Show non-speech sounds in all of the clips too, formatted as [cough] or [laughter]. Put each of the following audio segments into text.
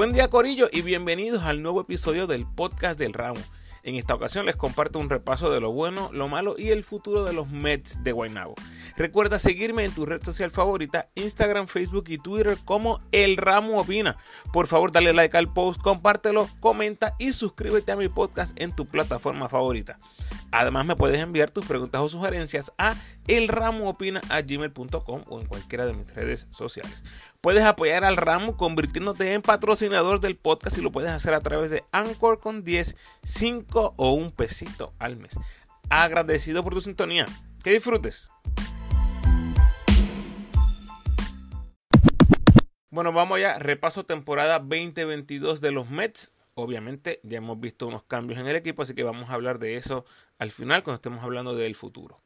Buen día Corillo y bienvenidos al nuevo episodio del podcast del ramo. En esta ocasión les comparto un repaso de lo bueno, lo malo y el futuro de los Mets de Guaynabo. Recuerda seguirme en tu red social favorita, Instagram, Facebook y Twitter como El Ramo Opina. Por favor, dale like al post, compártelo, comenta y suscríbete a mi podcast en tu plataforma favorita. Además, me puedes enviar tus preguntas o sugerencias a elramoopina.gmail.com o en cualquiera de mis redes sociales. Puedes apoyar al ramo convirtiéndote en patrocinador del podcast y lo puedes hacer a través de Anchor con 10, 5 o un pesito al mes. Agradecido por tu sintonía. Que disfrutes. Bueno, vamos allá. Repaso temporada 2022 de los Mets. Obviamente ya hemos visto unos cambios en el equipo, así que vamos a hablar de eso al final cuando estemos hablando del futuro.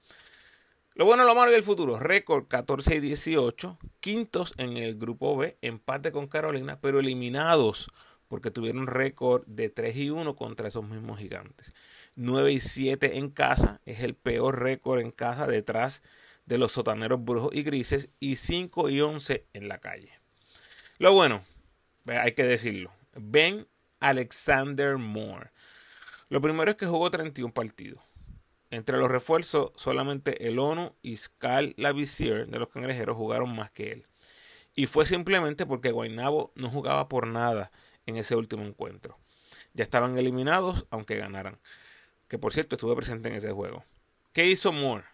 Lo bueno, lo malo y el futuro. Récord 14 y 18. Quintos en el grupo B. Empate con Carolina, pero eliminados porque tuvieron récord de 3 y 1 contra esos mismos gigantes. 9 y 7 en casa. Es el peor récord en casa detrás de los sotaneros brujos y grises. Y 5 y 11 en la calle. Lo bueno, hay que decirlo. Ben Alexander Moore. Lo primero es que jugó 31 partidos entre los refuerzos, solamente el ONU y Scal Lavisier de los cangrejeros jugaron más que él. Y fue simplemente porque Guaynabo no jugaba por nada en ese último encuentro. Ya estaban eliminados, aunque ganaran. Que por cierto, estuve presente en ese juego. ¿Qué hizo Moore?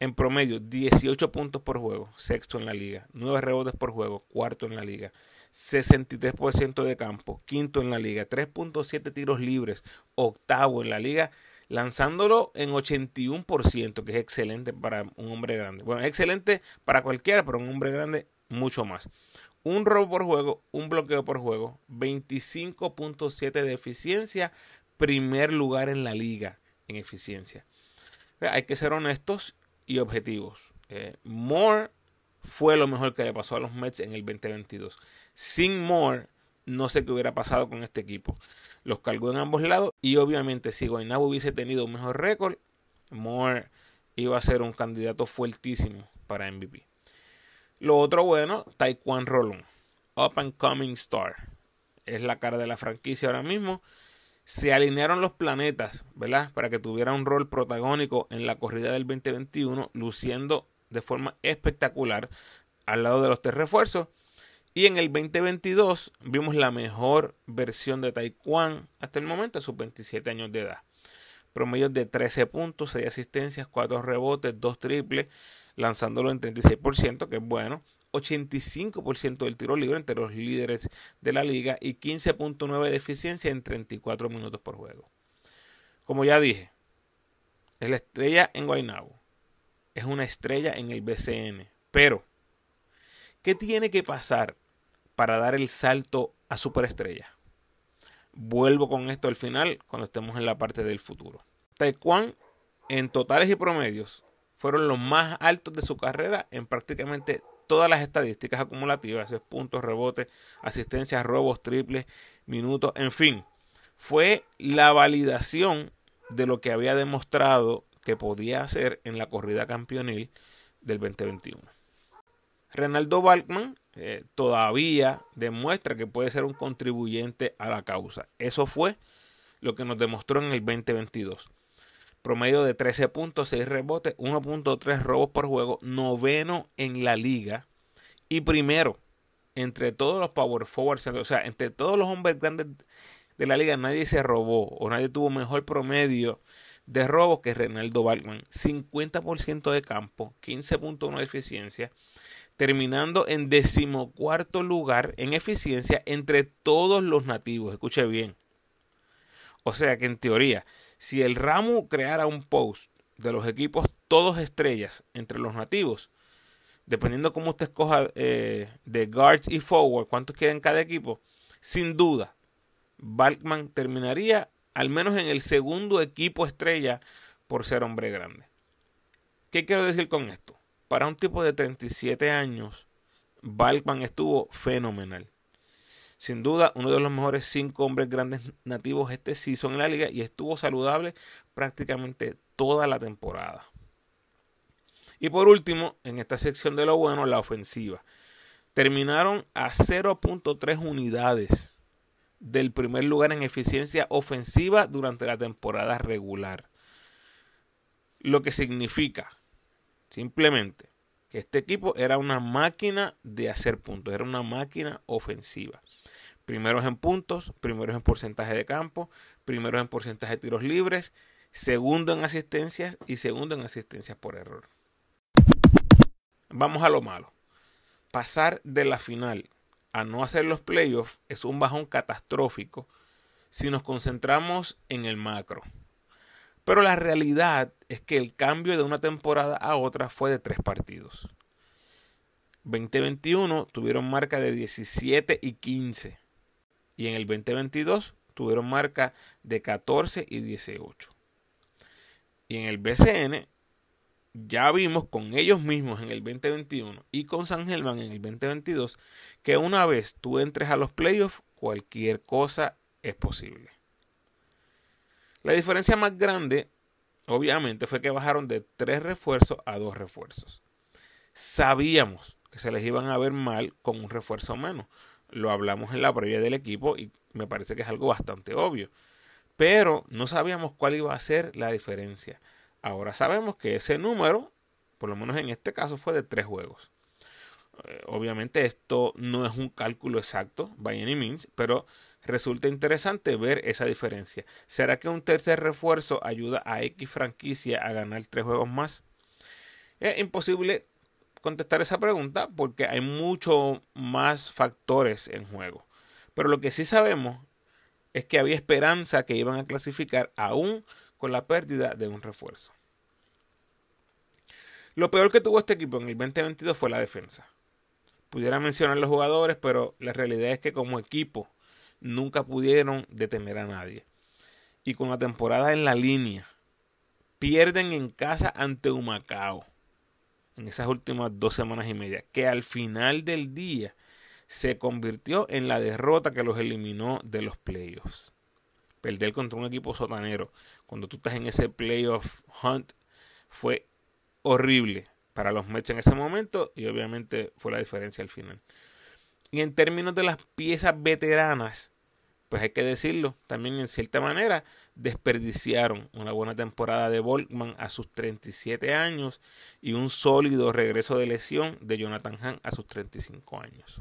En promedio, 18 puntos por juego, sexto en la liga. 9 rebotes por juego, cuarto en la liga. 63% de campo, quinto en la liga. 3.7 tiros libres, octavo en la liga lanzándolo en 81%, que es excelente para un hombre grande. Bueno, excelente para cualquiera, pero un hombre grande mucho más. Un robo por juego, un bloqueo por juego, 25.7 de eficiencia, primer lugar en la liga en eficiencia. Hay que ser honestos y objetivos. Eh, Moore fue lo mejor que le pasó a los Mets en el 2022. Sin Moore, no sé qué hubiera pasado con este equipo los cargó en ambos lados. Y obviamente, si Guaynabo hubiese tenido un mejor récord, Moore iba a ser un candidato fuertísimo para MVP. Lo otro bueno, Taekwondo Rolón, Up and Coming Star. Es la cara de la franquicia ahora mismo. Se alinearon los planetas, ¿verdad? Para que tuviera un rol protagónico en la corrida del 2021, luciendo de forma espectacular al lado de los tres refuerzos y en el 2022 vimos la mejor versión de Taekwondo hasta el momento a sus 27 años de edad. Promedio de 13 puntos, 6 asistencias, 4 rebotes, 2 triples, lanzándolo en 36%, que es bueno. 85% del tiro libre entre los líderes de la liga y 15.9 de eficiencia en 34 minutos por juego. Como ya dije, es la estrella en Guaynabo. Es una estrella en el BCN. Pero, ¿qué tiene que pasar para dar el salto a superestrella. Vuelvo con esto al final cuando estemos en la parte del futuro. Taekwondo en totales y promedios fueron los más altos de su carrera en prácticamente todas las estadísticas acumulativas, puntos, rebotes, asistencias, robos, triples, minutos, en fin. Fue la validación de lo que había demostrado que podía hacer en la corrida campeonil del 2021. Renaldo Balkman eh, todavía demuestra que puede ser un contribuyente a la causa. Eso fue lo que nos demostró en el 2022. Promedio de 13 puntos, 6 rebotes, 1.3 robos por juego, noveno en la liga y primero entre todos los power forwards, o sea, entre todos los hombres grandes de la liga, nadie se robó o nadie tuvo mejor promedio de robos que Renaldo Balkman. 50% de campo, 15.1 de eficiencia, terminando en decimocuarto lugar en eficiencia entre todos los nativos. Escuche bien. O sea que en teoría, si el Ramu creara un post de los equipos todos estrellas entre los nativos, dependiendo cómo usted escoja eh, de guards y forward, cuántos queda en cada equipo, sin duda, Balkman terminaría al menos en el segundo equipo estrella por ser hombre grande. ¿Qué quiero decir con esto? Para un tipo de 37 años, Balkman estuvo fenomenal. Sin duda, uno de los mejores cinco hombres grandes nativos este season en la liga y estuvo saludable prácticamente toda la temporada. Y por último, en esta sección de lo bueno, la ofensiva. terminaron a 0.3 unidades del primer lugar en eficiencia ofensiva durante la temporada regular. Lo que significa simplemente que este equipo era una máquina de hacer puntos, era una máquina ofensiva. Primeros en puntos, primeros en porcentaje de campo, primeros en porcentaje de tiros libres, segundo en asistencias y segundo en asistencias por error. Vamos a lo malo. Pasar de la final a no hacer los playoffs es un bajón catastrófico si nos concentramos en el macro. Pero la realidad es que el cambio de una temporada a otra fue de tres partidos. 2021 tuvieron marca de 17 y 15. Y en el 2022 tuvieron marca de 14 y 18. Y en el BCN ya vimos con ellos mismos en el 2021 y con San Germán en el 2022 que una vez tú entres a los playoffs, cualquier cosa es posible. La diferencia más grande, obviamente, fue que bajaron de tres refuerzos a dos refuerzos. Sabíamos que se les iban a ver mal con un refuerzo menos. Lo hablamos en la previa del equipo y me parece que es algo bastante obvio. Pero no sabíamos cuál iba a ser la diferencia. Ahora sabemos que ese número, por lo menos en este caso, fue de tres juegos. Eh, obviamente esto no es un cálculo exacto, by any means, pero resulta interesante ver esa diferencia. ¿Será que un tercer refuerzo ayuda a X franquicia a ganar tres juegos más? Es imposible contestar esa pregunta porque hay muchos más factores en juego. Pero lo que sí sabemos es que había esperanza que iban a clasificar aún con la pérdida de un refuerzo. Lo peor que tuvo este equipo en el 2022 fue la defensa. Pudiera mencionar los jugadores, pero la realidad es que como equipo nunca pudieron detener a nadie. Y con la temporada en la línea, pierden en casa ante Humacao en esas últimas dos semanas y media, que al final del día se convirtió en la derrota que los eliminó de los playoffs perder contra un equipo sotanero cuando tú estás en ese playoff hunt fue horrible para los Mets en ese momento y obviamente fue la diferencia al final. Y en términos de las piezas veteranas, pues hay que decirlo, también en cierta manera desperdiciaron una buena temporada de Volkman a sus 37 años y un sólido regreso de lesión de Jonathan Hahn a sus 35 años.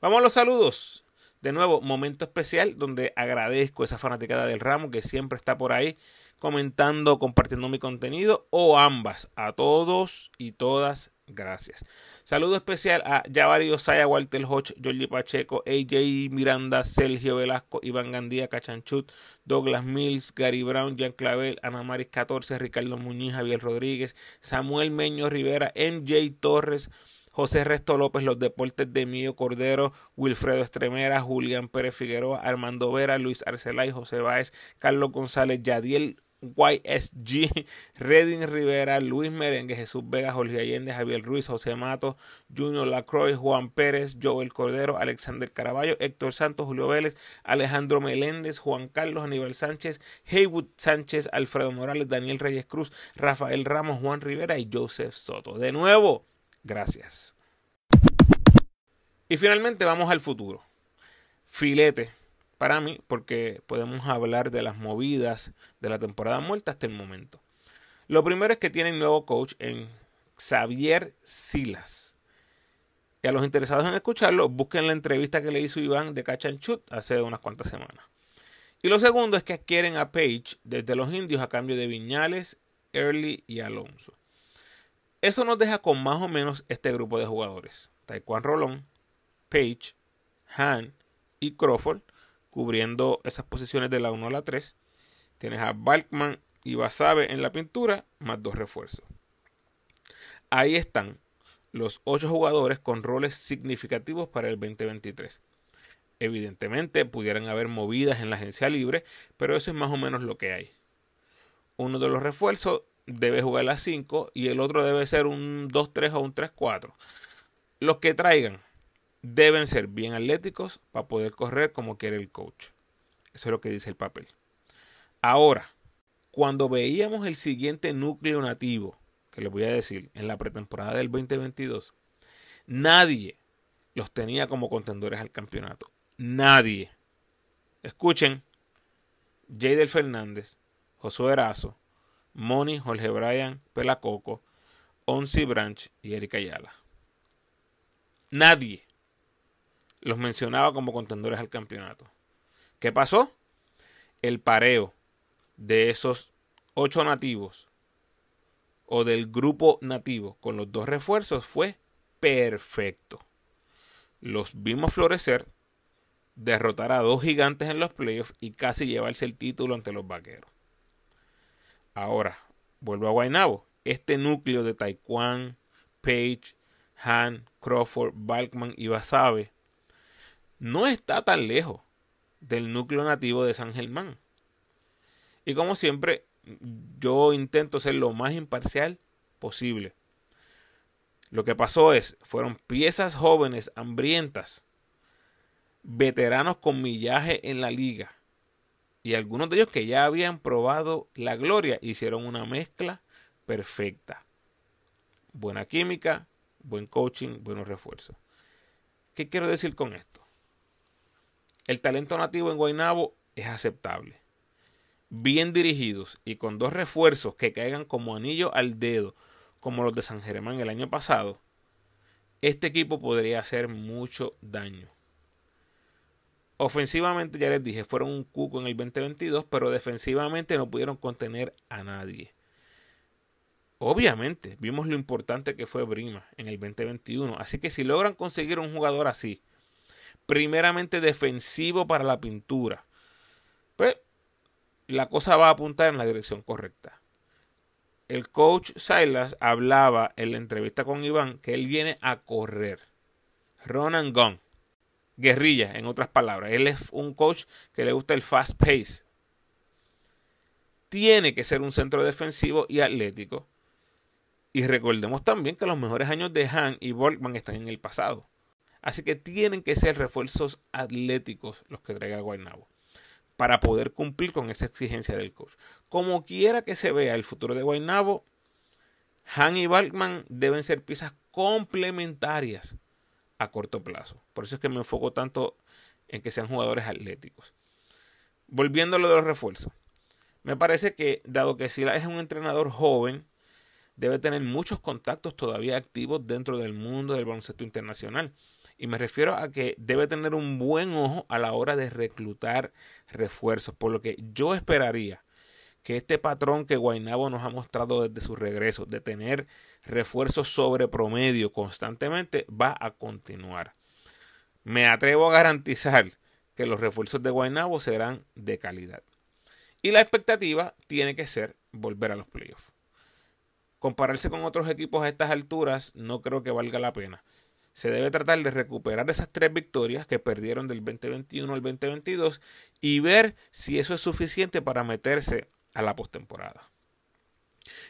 Vamos a los saludos. De nuevo, momento especial donde agradezco esa fanaticada del ramo que siempre está por ahí comentando, compartiendo mi contenido o ambas. A todos y todas, gracias. Saludo especial a Javari Osaya, Walter Hodge, Jorge Pacheco, AJ Miranda, Sergio Velasco, Iván Gandía, Cachanchut, Douglas Mills, Gary Brown, Jean Clavel, Ana Maris 14, Ricardo Muñiz, Javier Rodríguez, Samuel Meño Rivera, MJ Torres, José Resto López, Los Deportes de Mío Cordero, Wilfredo Estremera, Julián Pérez Figueroa, Armando Vera, Luis Arcelay, José Báez, Carlos González, Yadiel YSG, [laughs] Reding Rivera, Luis Merengue, Jesús Vega, Jorge Allende, Javier Ruiz, José Mato, Junior Lacroix, Juan Pérez, Joel Cordero, Alexander Caraballo, Héctor Santos, Julio Vélez, Alejandro Meléndez, Juan Carlos, Aníbal Sánchez, Heywood Sánchez, Alfredo Morales, Daniel Reyes Cruz, Rafael Ramos, Juan Rivera y Joseph Soto. De nuevo, Gracias. Y finalmente vamos al futuro. Filete para mí porque podemos hablar de las movidas de la temporada muerta hasta el momento. Lo primero es que tienen nuevo coach en Xavier Silas. Y a los interesados en escucharlo, busquen la entrevista que le hizo Iván de Cachanchut hace unas cuantas semanas. Y lo segundo es que adquieren a Page desde los indios a cambio de Viñales, Early y Alonso. Eso nos deja con más o menos este grupo de jugadores. Taekwondo Rolón, Page, Han y Crawford cubriendo esas posiciones de la 1 a la 3. Tienes a Balkman y Basabe en la pintura, más dos refuerzos. Ahí están los ocho jugadores con roles significativos para el 2023. Evidentemente pudieran haber movidas en la agencia libre, pero eso es más o menos lo que hay. Uno de los refuerzos debe jugar las 5 y el otro debe ser un 2-3 o un 3-4. Los que traigan deben ser bien atléticos para poder correr como quiere el coach. Eso es lo que dice el papel. Ahora, cuando veíamos el siguiente núcleo nativo, que les voy a decir, en la pretemporada del 2022, Nadie los tenía como contendores al campeonato. Nadie. Escuchen, Jadel Fernández, Josué Erazo, Moni, Jorge Bryan, Pelacoco, Onsi Branch y Erika Ayala. Nadie los mencionaba como contendores al campeonato. ¿Qué pasó? El pareo de esos ocho nativos o del grupo nativo con los dos refuerzos fue perfecto. Los vimos florecer, derrotar a dos gigantes en los playoffs y casi llevarse el título ante los vaqueros. Ahora, vuelvo a Guaynabo. Este núcleo de Taekwondo, Page, Han, Crawford, Balkman y Basabe no está tan lejos del núcleo nativo de San Germán. Y como siempre, yo intento ser lo más imparcial posible. Lo que pasó es, fueron piezas jóvenes, hambrientas, veteranos con millaje en la liga. Y algunos de ellos que ya habían probado la gloria hicieron una mezcla perfecta. Buena química, buen coaching, buenos refuerzos. ¿Qué quiero decir con esto? El talento nativo en Guaynabo es aceptable. Bien dirigidos y con dos refuerzos que caigan como anillo al dedo, como los de San Germán el año pasado, este equipo podría hacer mucho daño. Ofensivamente, ya les dije, fueron un cuco en el 2022, pero defensivamente no pudieron contener a nadie. Obviamente, vimos lo importante que fue Brima en el 2021. Así que si logran conseguir un jugador así, primeramente defensivo para la pintura, pues la cosa va a apuntar en la dirección correcta. El coach Silas hablaba en la entrevista con Iván que él viene a correr. Run and gun. Guerrilla, en otras palabras. Él es un coach que le gusta el fast pace. Tiene que ser un centro defensivo y atlético. Y recordemos también que los mejores años de Han y Volkman están en el pasado. Así que tienen que ser refuerzos atléticos los que traiga Guaynabo para poder cumplir con esa exigencia del coach. Como quiera que se vea el futuro de Guaynabo, Han y Balkman deben ser piezas complementarias a corto plazo. Por eso es que me enfoco tanto en que sean jugadores atléticos. Volviendo a lo de los refuerzos. Me parece que, dado que Sila es un entrenador joven, debe tener muchos contactos todavía activos dentro del mundo del baloncesto internacional. Y me refiero a que debe tener un buen ojo a la hora de reclutar refuerzos. Por lo que yo esperaría que este patrón que Guainabo nos ha mostrado desde su regreso, de tener refuerzos sobre promedio constantemente, va a continuar. Me atrevo a garantizar que los refuerzos de Guainabo serán de calidad. Y la expectativa tiene que ser volver a los playoffs. Compararse con otros equipos a estas alturas no creo que valga la pena se debe tratar de recuperar esas tres victorias que perdieron del 2021 al 2022 y ver si eso es suficiente para meterse a la postemporada.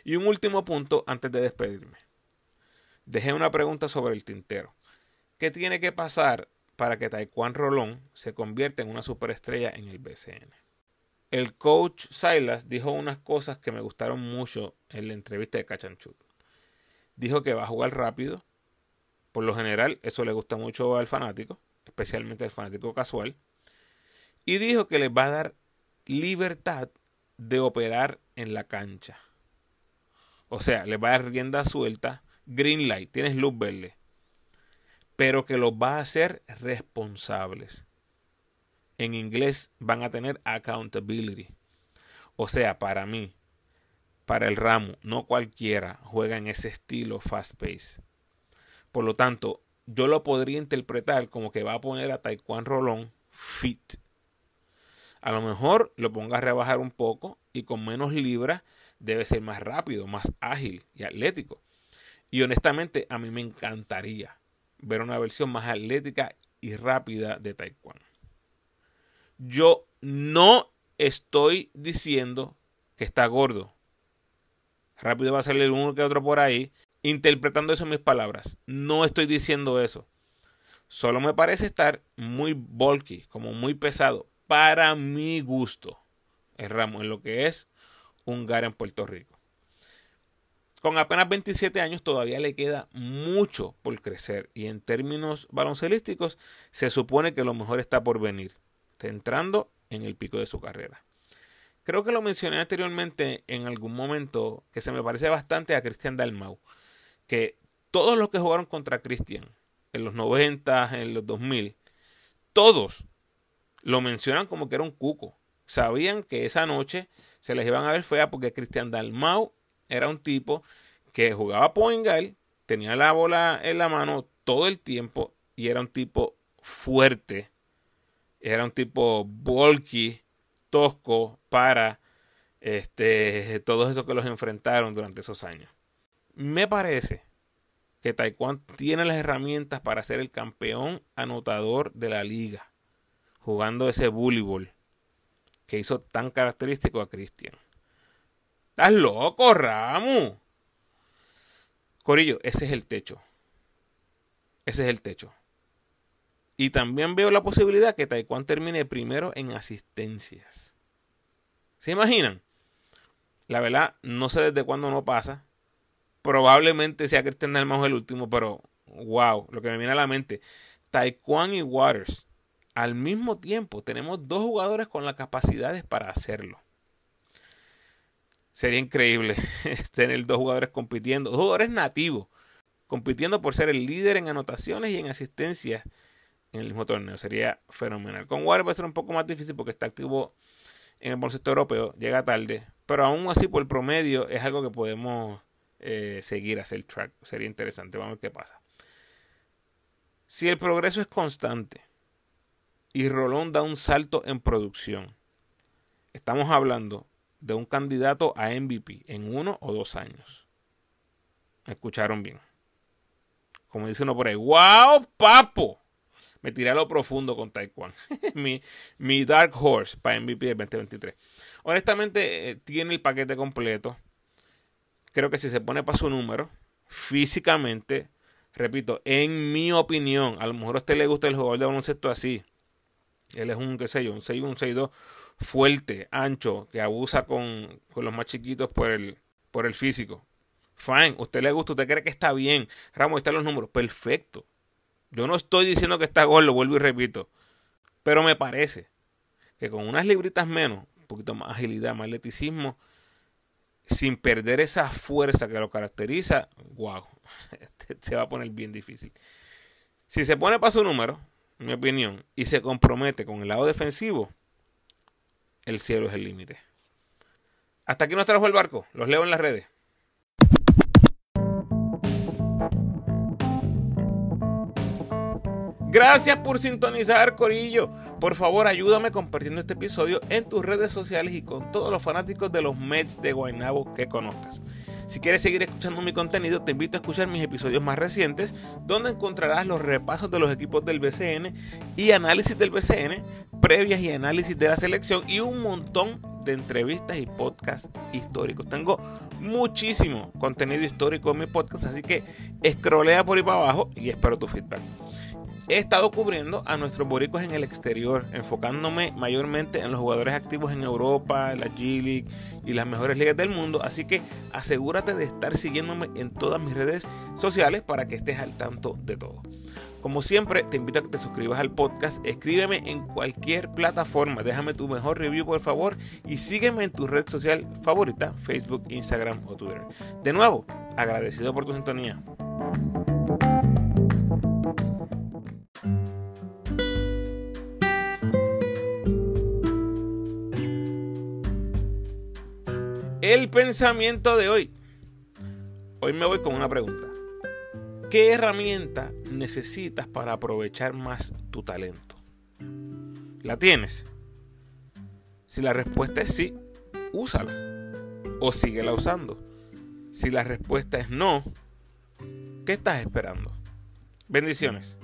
Y un último punto antes de despedirme. Dejé una pregunta sobre el tintero. ¿Qué tiene que pasar para que Taekwondo Rolón se convierta en una superestrella en el BCN? El coach Silas dijo unas cosas que me gustaron mucho en la entrevista de Cachanchut. Dijo que va a jugar rápido, por lo general, eso le gusta mucho al fanático, especialmente al fanático casual. Y dijo que les va a dar libertad de operar en la cancha. O sea, les va a dar rienda suelta, green light, tienes luz verde. Pero que los va a hacer responsables. En inglés van a tener accountability. O sea, para mí, para el ramo, no cualquiera juega en ese estilo fast pace. Por lo tanto, yo lo podría interpretar como que va a poner a Taekwondo Rolón fit. A lo mejor lo ponga a rebajar un poco y con menos libras debe ser más rápido, más ágil y atlético. Y honestamente a mí me encantaría ver una versión más atlética y rápida de Taekwondo. Yo no estoy diciendo que está gordo. Rápido va a salir uno que otro por ahí interpretando eso en mis palabras. No estoy diciendo eso. Solo me parece estar muy bulky, como muy pesado, para mi gusto, el ramo, en lo que es un gar en Puerto Rico. Con apenas 27 años todavía le queda mucho por crecer y en términos baloncelísticos se supone que lo mejor está por venir, entrando en el pico de su carrera. Creo que lo mencioné anteriormente en algún momento que se me parece bastante a Cristian Dalmau, que todos los que jugaron contra Cristian en los 90, en los 2000, todos lo mencionan como que era un cuco. Sabían que esa noche se les iban a ver fea porque Cristian Dalmau era un tipo que jugaba point tenía la bola en la mano todo el tiempo y era un tipo fuerte. Era un tipo bulky, tosco para este, todos esos que los enfrentaron durante esos años. Me parece que Taekwondo tiene las herramientas para ser el campeón anotador de la liga, jugando ese voleibol que hizo tan característico a Cristian. ¿Estás loco, Ramu? Corillo, ese es el techo. Ese es el techo. Y también veo la posibilidad que Taekwondo termine primero en asistencias. ¿Se imaginan? La verdad, no sé desde cuándo no pasa. Probablemente sea Cristian Dalmau el último, pero wow, lo que me viene a la mente. Taekwondo y Waters. Al mismo tiempo, tenemos dos jugadores con las capacidades para hacerlo. Sería increíble [laughs] tener dos jugadores compitiendo, dos jugadores nativos, compitiendo por ser el líder en anotaciones y en asistencias en el mismo torneo. Sería fenomenal. Con Warriors va a ser un poco más difícil porque está activo en el bolsillo europeo, llega tarde, pero aún así por promedio es algo que podemos eh, seguir, hacer track. Sería interesante, vamos a ver qué pasa. Si el progreso es constante y Rolón da un salto en producción, estamos hablando de un candidato a MVP en uno o dos años. ¿Me escucharon bien? Como dice uno por ahí, ¡Wow, papo! Me tiré a lo profundo con Taekwondo. [laughs] mi, mi Dark Horse para MVP del 2023. Honestamente, eh, tiene el paquete completo. Creo que si se pone para su número, físicamente, repito, en mi opinión, a lo mejor a usted le gusta el jugador de baloncesto así. Él es un, qué sé yo, un 6 un 6-2 fuerte, ancho, que abusa con, los más chiquitos por el, por el físico. Fine, usted le gusta, usted cree que está bien. Ramos, están los números. Perfecto. Yo no estoy diciendo que está gol, lo vuelvo y repito. Pero me parece que con unas libritas menos, un poquito más agilidad, más atleticismo, sin perder esa fuerza que lo caracteriza, wow, [laughs] este se va a poner bien difícil. Si se pone para su número, en mi opinión, y se compromete con el lado defensivo, el cielo es el límite. Hasta aquí nos trajo el barco. Los leo en las redes. Gracias por sintonizar, Corillo. Por favor, ayúdame compartiendo este episodio en tus redes sociales y con todos los fanáticos de los Mets de Guaynabo que conozcas. Si quieres seguir escuchando mi contenido, te invito a escuchar mis episodios más recientes, donde encontrarás los repasos de los equipos del BCN y análisis del BCN, previas y análisis de la selección y un montón de entrevistas y podcasts históricos. Tengo muchísimo contenido histórico en mi podcast, así que escrolea por ahí para abajo y espero tu feedback he estado cubriendo a nuestros boricos en el exterior, enfocándome mayormente en los jugadores activos en Europa, la G League y las mejores ligas del mundo. Así que asegúrate de estar siguiéndome en todas mis redes sociales para que estés al tanto de todo. Como siempre, te invito a que te suscribas al podcast, escríbeme en cualquier plataforma, déjame tu mejor review por favor y sígueme en tu red social favorita, Facebook, Instagram o Twitter. De nuevo, agradecido por tu sintonía. El pensamiento de hoy. Hoy me voy con una pregunta. ¿Qué herramienta necesitas para aprovechar más tu talento? ¿La tienes? Si la respuesta es sí, úsala o síguela usando. Si la respuesta es no, ¿qué estás esperando? Bendiciones.